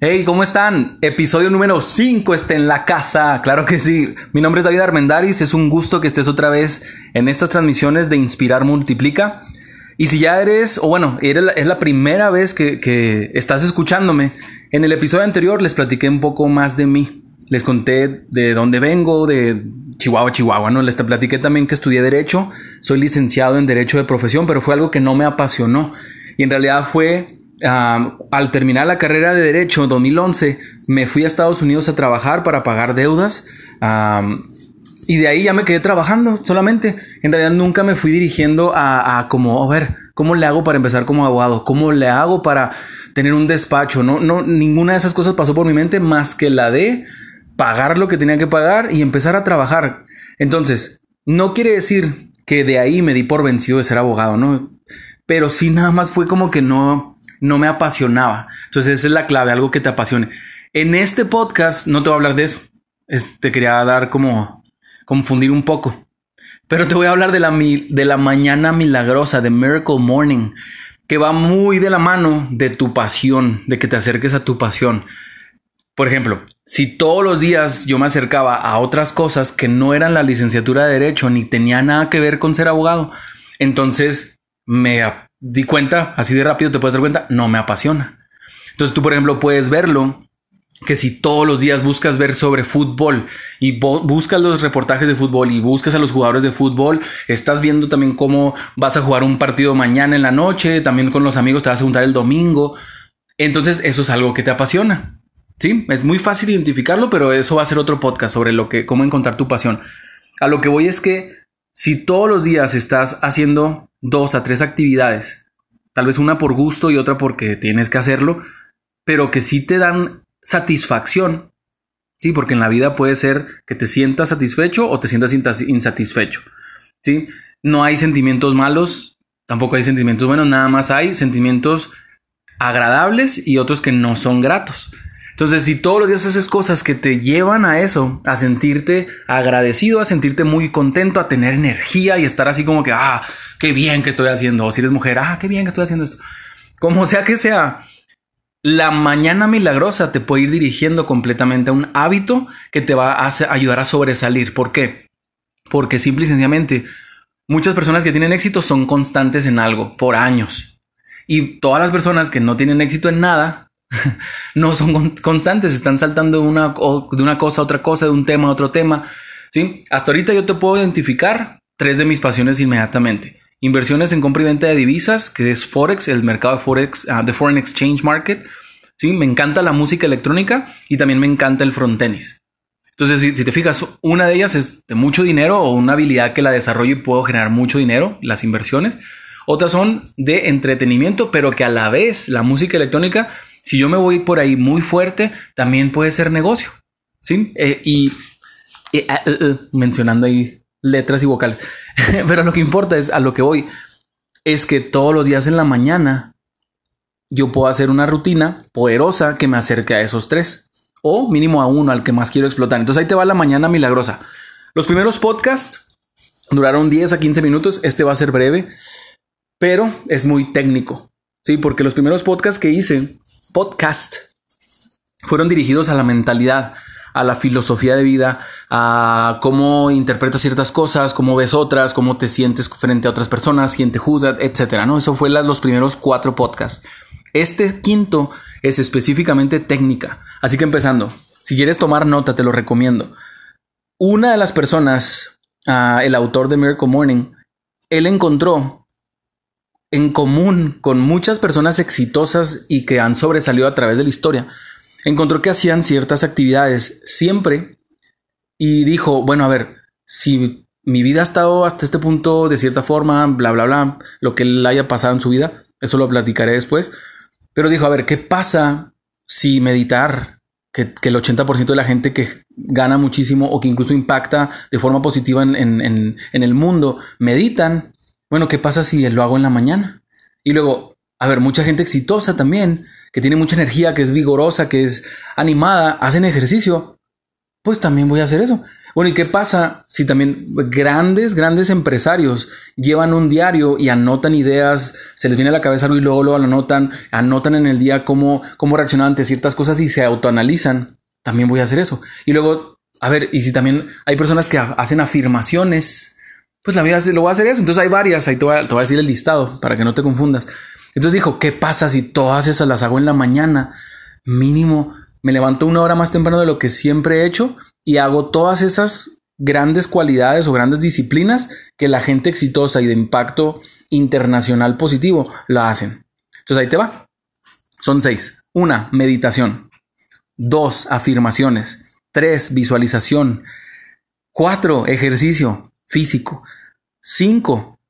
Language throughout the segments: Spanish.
Hey, ¿cómo están? Episodio número 5 está en la casa. Claro que sí. Mi nombre es David Armendaris. Es un gusto que estés otra vez en estas transmisiones de Inspirar Multiplica. Y si ya eres, o bueno, es la primera vez que, que estás escuchándome, en el episodio anterior les platiqué un poco más de mí. Les conté de dónde vengo, de Chihuahua, Chihuahua, ¿no? Les platiqué también que estudié Derecho. Soy licenciado en Derecho de profesión, pero fue algo que no me apasionó. Y en realidad fue al terminar la carrera de Derecho en 2011, me fui a Estados Unidos a trabajar para pagar deudas. y de ahí ya me quedé trabajando solamente. En realidad nunca me fui dirigiendo a, a, como, a ver, ¿cómo le hago para empezar como abogado? ¿Cómo le hago para tener un despacho? No, no, ninguna de esas cosas pasó por mi mente más que la de pagar lo que tenía que pagar y empezar a trabajar. Entonces, no quiere decir que de ahí me di por vencido de ser abogado, ¿no? Pero sí nada más fue como que no, no me apasionaba. Entonces esa es la clave, algo que te apasione. En este podcast no te voy a hablar de eso. te quería dar como confundir un poco. Pero te voy a hablar de la, de la mañana milagrosa, de Miracle Morning, que va muy de la mano de tu pasión, de que te acerques a tu pasión. Por ejemplo, si todos los días yo me acercaba a otras cosas que no eran la licenciatura de derecho ni tenía nada que ver con ser abogado, entonces me di cuenta, así de rápido te puedes dar cuenta, no me apasiona. Entonces tú, por ejemplo, puedes verlo que si todos los días buscas ver sobre fútbol y buscas los reportajes de fútbol y buscas a los jugadores de fútbol, estás viendo también cómo vas a jugar un partido mañana en la noche, también con los amigos te vas a juntar el domingo. Entonces eso es algo que te apasiona. Sí, es muy fácil identificarlo, pero eso va a ser otro podcast sobre lo que cómo encontrar tu pasión. A lo que voy es que si todos los días estás haciendo dos a tres actividades, tal vez una por gusto y otra porque tienes que hacerlo, pero que sí te dan satisfacción. Sí, porque en la vida puede ser que te sientas satisfecho o te sientas insatisfecho. Sí, no hay sentimientos malos, tampoco hay sentimientos buenos, nada más hay sentimientos agradables y otros que no son gratos. Entonces, si todos los días haces cosas que te llevan a eso, a sentirte agradecido, a sentirte muy contento, a tener energía y estar así como que, ah, qué bien que estoy haciendo. O si eres mujer, ah, qué bien que estoy haciendo esto. Como sea que sea, la mañana milagrosa te puede ir dirigiendo completamente a un hábito que te va a ayudar a sobresalir. ¿Por qué? Porque simple y sencillamente, muchas personas que tienen éxito son constantes en algo por años. Y todas las personas que no tienen éxito en nada no son constantes, están saltando una, de una cosa a otra cosa, de un tema a otro tema. ¿sí? Hasta ahorita yo te puedo identificar tres de mis pasiones inmediatamente. Inversiones en compra y venta de divisas, que es Forex, el mercado de Forex, uh, de Foreign Exchange Market. ¿sí? Me encanta la música electrónica y también me encanta el front tenis. Entonces, si, si, te fijas, una de ellas es de mucho dinero o una habilidad que la desarrollo y puedo generar mucho dinero, las inversiones. Otras son de entretenimiento, pero que a la vez la música electrónica si yo me voy por ahí muy fuerte, también puede ser negocio. ¿Sí? Eh, y eh, eh, mencionando ahí letras y vocales. Pero lo que importa es a lo que voy. Es que todos los días en la mañana yo puedo hacer una rutina poderosa que me acerque a esos tres. O mínimo a uno, al que más quiero explotar. Entonces ahí te va la mañana milagrosa. Los primeros podcasts duraron 10 a 15 minutos. Este va a ser breve, pero es muy técnico. Sí, porque los primeros podcasts que hice podcast fueron dirigidos a la mentalidad, a la filosofía de vida, a cómo interpretas ciertas cosas, cómo ves otras, cómo te sientes frente a otras personas, quién te juzga, etcétera. ¿no? Eso fue los primeros cuatro podcasts. Este quinto es específicamente técnica. Así que empezando, si quieres tomar nota, te lo recomiendo. Una de las personas, ah, el autor de Miracle Morning, él encontró en común con muchas personas exitosas y que han sobresalido a través de la historia, encontró que hacían ciertas actividades siempre y dijo, bueno, a ver, si mi vida ha estado hasta este punto de cierta forma, bla, bla, bla, lo que le haya pasado en su vida, eso lo platicaré después, pero dijo, a ver, ¿qué pasa si meditar, que, el 80% de la gente que gana muchísimo o que incluso impacta de forma positiva en, en el mundo, meditan bueno, ¿qué pasa si lo hago en la mañana? Y luego, a ver, mucha gente exitosa también, que tiene mucha energía, que es vigorosa, que es animada, hacen ejercicio. Pues también voy a hacer eso. Bueno, ¿y qué pasa si también grandes, grandes empresarios llevan un diario y anotan ideas, se les viene a la cabeza algo y luego lo anotan, anotan en el día cómo, cómo reaccionan ante ciertas cosas y se autoanalizan? También voy a hacer eso. Y luego, a ver, y si también hay personas que hacen afirmaciones, pues la vida lo va a hacer eso. Entonces hay varias, ahí te voy, a, te voy a decir el listado para que no te confundas. Entonces dijo, ¿qué pasa si todas esas las hago en la mañana? Mínimo, me levanto una hora más temprano de lo que siempre he hecho y hago todas esas grandes cualidades o grandes disciplinas que la gente exitosa y de impacto internacional positivo la hacen. Entonces ahí te va. Son seis. Una, meditación. Dos, afirmaciones. Tres, visualización. Cuatro, ejercicio físico. Cinco,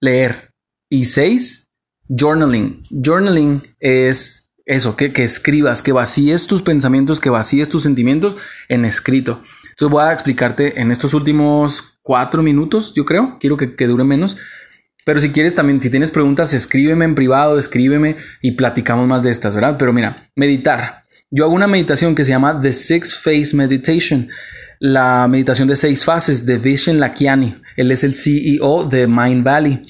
leer. Y seis, journaling. Journaling es eso, que, que escribas, que vacíes tus pensamientos, que vacíes tus sentimientos en escrito. Entonces voy a explicarte en estos últimos cuatro minutos, yo creo, quiero que, que dure menos. Pero si quieres también, si tienes preguntas, escríbeme en privado, escríbeme y platicamos más de estas, ¿verdad? Pero mira, meditar. Yo hago una meditación que se llama The Six Phase Meditation, la meditación de seis fases de Vishen Lakiani. Él es el CEO de Mind Valley.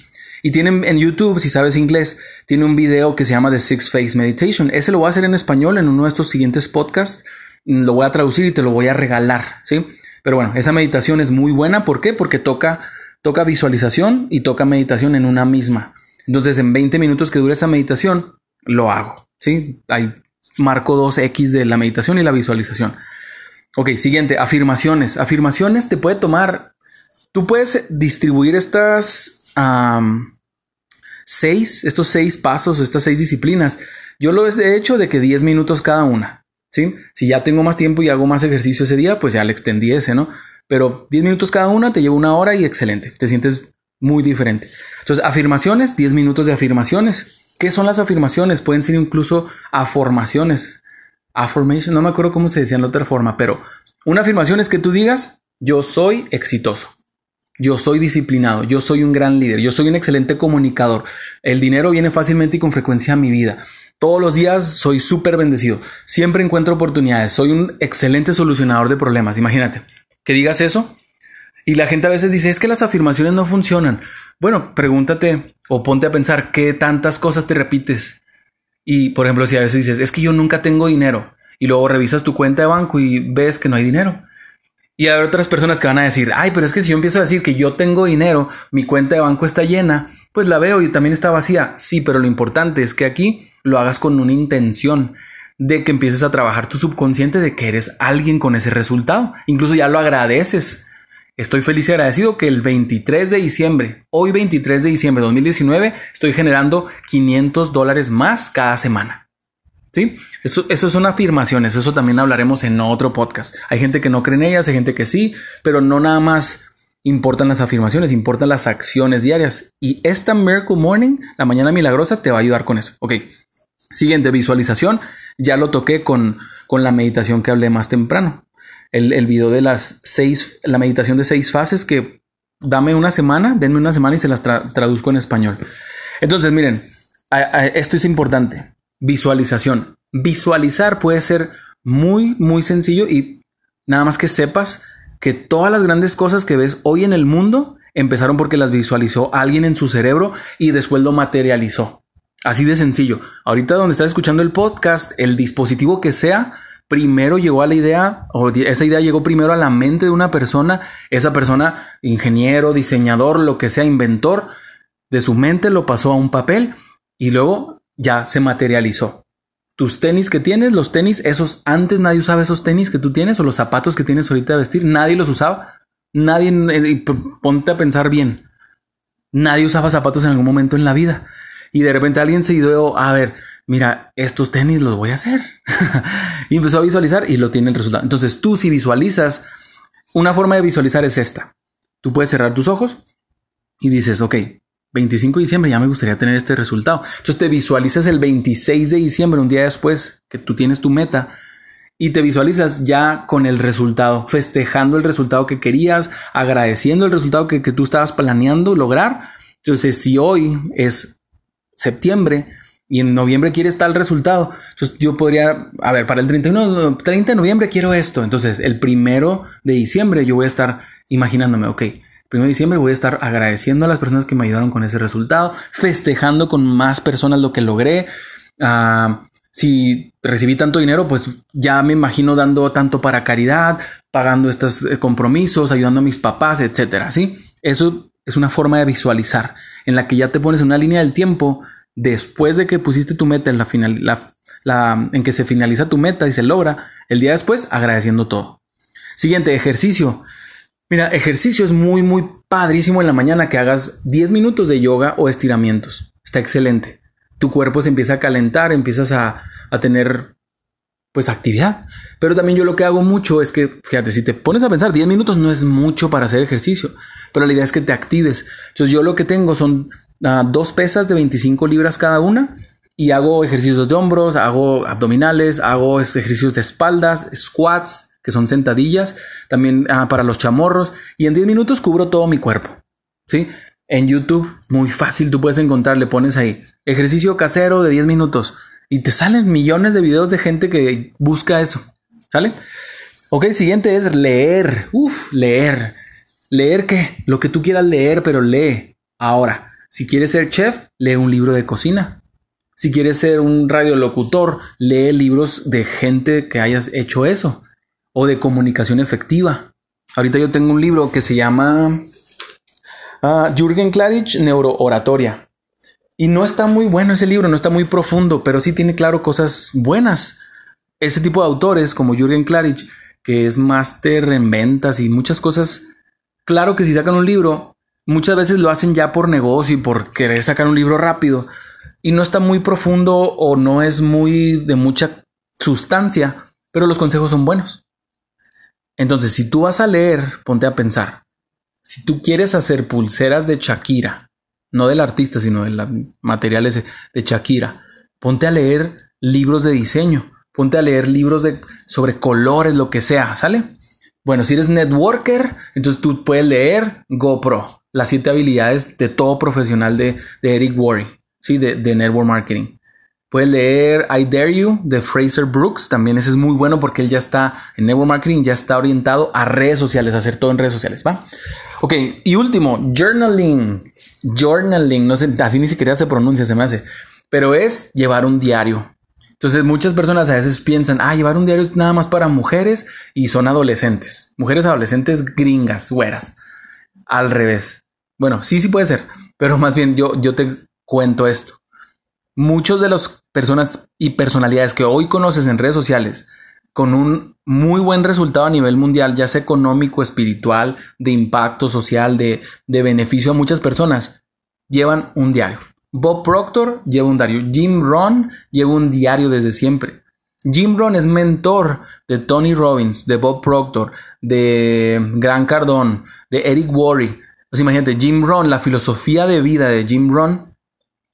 Y tienen en YouTube, si sabes inglés, tiene un video que se llama The Six Phase Meditation. Ese lo voy a hacer en español en uno de estos siguientes podcasts. Lo voy a traducir y te lo voy a regalar, ¿sí? Pero bueno, esa meditación es muy buena. ¿Por qué? Porque toca, toca visualización y toca meditación en una misma. Entonces, en 20 minutos que dure esa meditación, lo hago, ¿sí? Hay marco 2X de la meditación y la visualización. Ok, siguiente, afirmaciones. Afirmaciones te puede tomar, tú puedes distribuir estas seis, estos seis pasos, estas seis disciplinas, yo lo he hecho de que 10 minutos cada una. ¿sí? Si ya tengo más tiempo y hago más ejercicio ese día, pues ya le extendí ese, ¿no? Pero 10 minutos cada una te lleva una hora y excelente. Te sientes muy diferente. Entonces, afirmaciones, 10 minutos de afirmaciones. ¿Qué son las afirmaciones? Pueden ser incluso afirmaciones. Affirmation, no me acuerdo cómo se decía en la otra forma, pero una afirmación es que tú digas, yo soy exitoso. Yo soy disciplinado, yo soy un gran líder, yo soy un excelente comunicador. El dinero viene fácilmente y con frecuencia a mi vida. Todos los días soy súper bendecido. Siempre encuentro oportunidades. Soy un excelente solucionador de problemas. Imagínate que digas eso. Y la gente a veces dice, es que las afirmaciones no funcionan. Bueno, pregúntate o ponte a pensar qué tantas cosas te repites. Y por ejemplo, si a veces dices, es que yo nunca tengo dinero. Y luego revisas tu cuenta de banco y ves que no hay dinero. Y hay otras personas que van a decir, ay, pero es que si yo empiezo a decir que yo tengo dinero, mi cuenta de banco está llena, pues la veo y también está vacía. Sí, pero lo importante es que aquí lo hagas con una intención de que empieces a trabajar tu subconsciente de que eres alguien con ese resultado. Incluso ya lo agradeces. Estoy feliz y agradecido que el 23 de diciembre, hoy 23 de diciembre de 2019, estoy generando 500 dólares más cada semana. ¿Sí? Eso, eso son afirmaciones, eso también hablaremos en otro podcast. Hay gente que no cree en ellas, hay gente que sí, pero no nada más importan las afirmaciones, importan las acciones diarias. Y esta Miracle Morning, la mañana milagrosa, te va a ayudar con eso. Ok, siguiente, visualización. Ya lo toqué con, con la meditación que hablé más temprano. El, el video de las seis, la meditación de seis fases que dame una semana, denme una semana y se las traduzco en español. Entonces, miren, esto es importante. Visualización. Visualizar puede ser muy, muy sencillo y nada más que sepas que todas las grandes cosas que ves hoy en el mundo empezaron porque las visualizó alguien en su cerebro y después lo materializó. Así de sencillo. Ahorita donde estás escuchando el podcast, el dispositivo que sea, primero llegó a la idea, o esa idea llegó primero a la mente de una persona, esa persona, ingeniero, diseñador, lo que sea, inventor, de su mente lo pasó a un papel y luego ya se materializó. Tus tenis que tienes, los tenis, esos antes nadie usaba esos tenis que tú tienes o los zapatos que tienes ahorita de vestir, nadie los usaba. Nadie, eh, ponte a pensar bien, nadie usaba zapatos en algún momento en la vida. Y de repente alguien se ideó, a ver, mira, estos tenis los voy a hacer. y empezó a visualizar y lo tiene el resultado. Entonces tú si visualizas, una forma de visualizar es esta. Tú puedes cerrar tus ojos y dices, ok, 25 de diciembre ya me gustaría tener este resultado. Entonces te visualizas el 26 de diciembre, un día después que tú tienes tu meta, y te visualizas ya con el resultado, festejando el resultado que querías, agradeciendo el resultado que, tú estabas planeando lograr. Entonces, si hoy es septiembre, y en noviembre quieres tal resultado. Entonces yo podría, a ver, para el 31, 30 de noviembre quiero esto. Entonces el primero de diciembre yo voy a estar imaginándome, ok, primero de diciembre voy a estar agradeciendo a las personas que me ayudaron con ese resultado, festejando con más personas lo que logré. Ah, si recibí tanto dinero, pues ya me imagino dando tanto para caridad, pagando estos eh, compromisos, ayudando a mis papás, etcétera. ¿sí? Eso es una forma de visualizar en la que ya te pones una línea del tiempo después de que pusiste tu meta en la final, en que se finaliza tu meta y se logra, el día después agradeciendo todo. Siguiente, ejercicio. Mira, ejercicio es muy, muy padrísimo en la mañana que hagas 10 minutos de yoga o estiramientos. Está excelente. Tu cuerpo se empieza a calentar, empiezas a, a tener pues actividad. Pero también yo lo que hago mucho es que, fíjate, si te pones a pensar, 10 minutos no es mucho para hacer ejercicio, pero la idea es que te actives. Entonces yo lo que tengo son Dos pesas de 25 libras cada una y hago ejercicios de hombros, hago abdominales, hago ejercicios de espaldas, squats, que son sentadillas, también ah, para los chamorros y en 10 minutos cubro todo mi cuerpo. ¿Sí? En YouTube, muy fácil, tú puedes encontrar, le pones ahí ejercicio casero de 10 minutos y te salen millones de videos de gente que busca eso. ¿Sale? Ok, siguiente es leer. Uf, leer. ¿Leer qué? Lo que tú quieras leer, pero lee. Ahora, si quieres ser chef, lee un libro de cocina. Si quieres ser un radiolocutor, lee libros de gente que hayas hecho eso o de comunicación efectiva. Ahorita yo tengo un libro que se llama uh, Jürgen Klarich Neurooratoria. Y no está muy bueno ese libro, no está muy profundo, pero sí tiene claro cosas buenas. Ese tipo de autores como Jürgen Klarich, que es máster en ventas y muchas cosas, claro que si sacan un libro, Muchas veces lo hacen ya por negocio y por querer sacar un libro rápido y no está muy profundo o no es muy de mucha sustancia, pero los consejos son buenos. Entonces, si tú vas a leer, ponte a pensar. Si tú quieres hacer pulseras de Shakira, no del artista, sino de los materiales de Shakira, ponte a leer libros de diseño, ponte a leer libros de, sobre colores, lo que sea, ¿sale? Bueno, si eres networker, entonces tú puedes leer GoPro, las siete habilidades de todo profesional de, Eric Worre, ¿sí? De, Network Marketing. Puedes leer I Dare You de Fraser Brooks, también ese es muy bueno porque él ya está en Network Marketing, ya está orientado a redes sociales, hacer todo en redes sociales, ¿va? Ok, y último, journaling. Journaling, no sé, así ni siquiera se pronuncia, se me hace, pero es llevar un diario. Entonces muchas personas a veces piensan, ah, llevar un diario es nada más para mujeres y son adolescentes, mujeres adolescentes gringas, güeras. Al revés. Bueno, sí, sí puede ser, pero más bien yo, yo te cuento esto. Muchos de las personas y personalidades que hoy conoces en redes sociales con un muy buen resultado a nivel mundial, ya sea económico, espiritual, de impacto social, de, de beneficio a muchas personas, llevan un diario. Bob Proctor lleva un diario. Jim Ron lleva un diario desde siempre. Jim Ron es mentor de Tony Robbins, de Bob Proctor, de Grant Cardone, de Eric Worre, pues imagínate, Jim Rohn, la filosofía de vida de Jim Rohn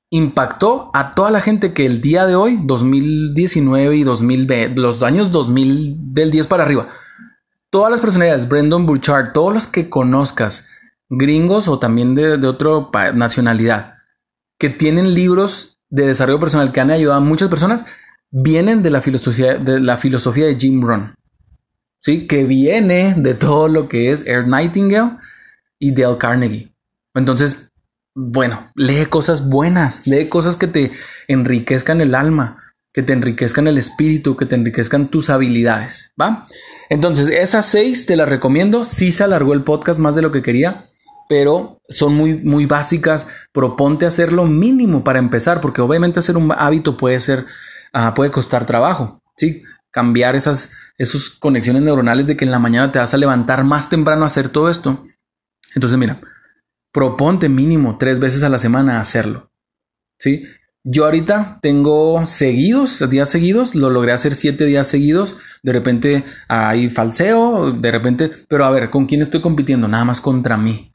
impactó a toda la gente que el día de hoy, 2019 y 2020, los años 2000 del 10 para arriba, todas las personalidades, Brendan Burchard, todos los que conozcas, gringos o también de, de otra nacionalidad, que tienen libros de desarrollo personal que han ayudado a muchas personas, vienen de la filosofía de, la filosofía de Jim Rohn. ¿Sí? Que viene de todo lo que es Air Nightingale y Dale Carnegie. Entonces, bueno, lee cosas buenas, lee cosas que te enriquezcan el alma, que te enriquezcan el espíritu, que te enriquezcan tus habilidades, ¿va? Entonces, esas seis te las recomiendo. Sí se alargó el podcast más de lo que quería, pero son muy, muy básicas. Proponte hacerlo mínimo para empezar, porque obviamente hacer un hábito puede ser, ah, puede costar trabajo, ¿sí? Cambiar esas, esas conexiones neuronales de que en la mañana te vas a levantar más temprano a hacer todo esto entonces, mira, proponte mínimo tres veces a la semana hacerlo. ¿Sí? Yo ahorita tengo seguidos, días seguidos, lo logré hacer siete días seguidos. De repente hay falseo, de repente, pero a ver, ¿con quién estoy compitiendo? Nada más contra mí.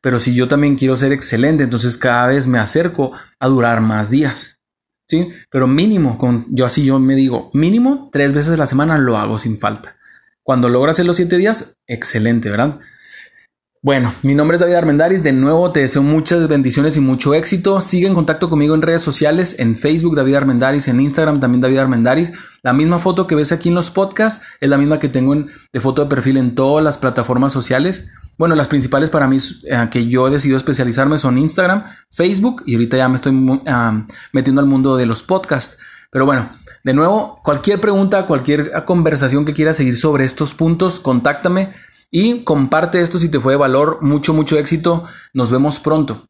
Pero si yo también quiero ser excelente, entonces cada vez me acerco a durar más días. ¿Sí? Pero mínimo, con, yo así yo me digo, mínimo tres veces a la semana lo hago sin falta. Cuando logro hacer los siete días, excelente, ¿verdad? Bueno, mi nombre es David Armendaris. De nuevo te deseo muchas bendiciones y mucho éxito. Sigue en contacto conmigo en redes sociales, en Facebook David Armendaris, en Instagram también David Armendaris. La misma foto que ves aquí en los podcasts es la misma que tengo en, de foto de perfil en todas las plataformas sociales. Bueno, las principales para mí eh, que yo he decidido especializarme son Instagram, Facebook y ahorita ya me estoy metiendo al mundo de los podcasts. Pero bueno, de nuevo, cualquier pregunta, cualquier conversación que quieras seguir sobre estos puntos, contáctame y comparte esto si te fue de valor. Mucho, mucho éxito. Nos vemos pronto.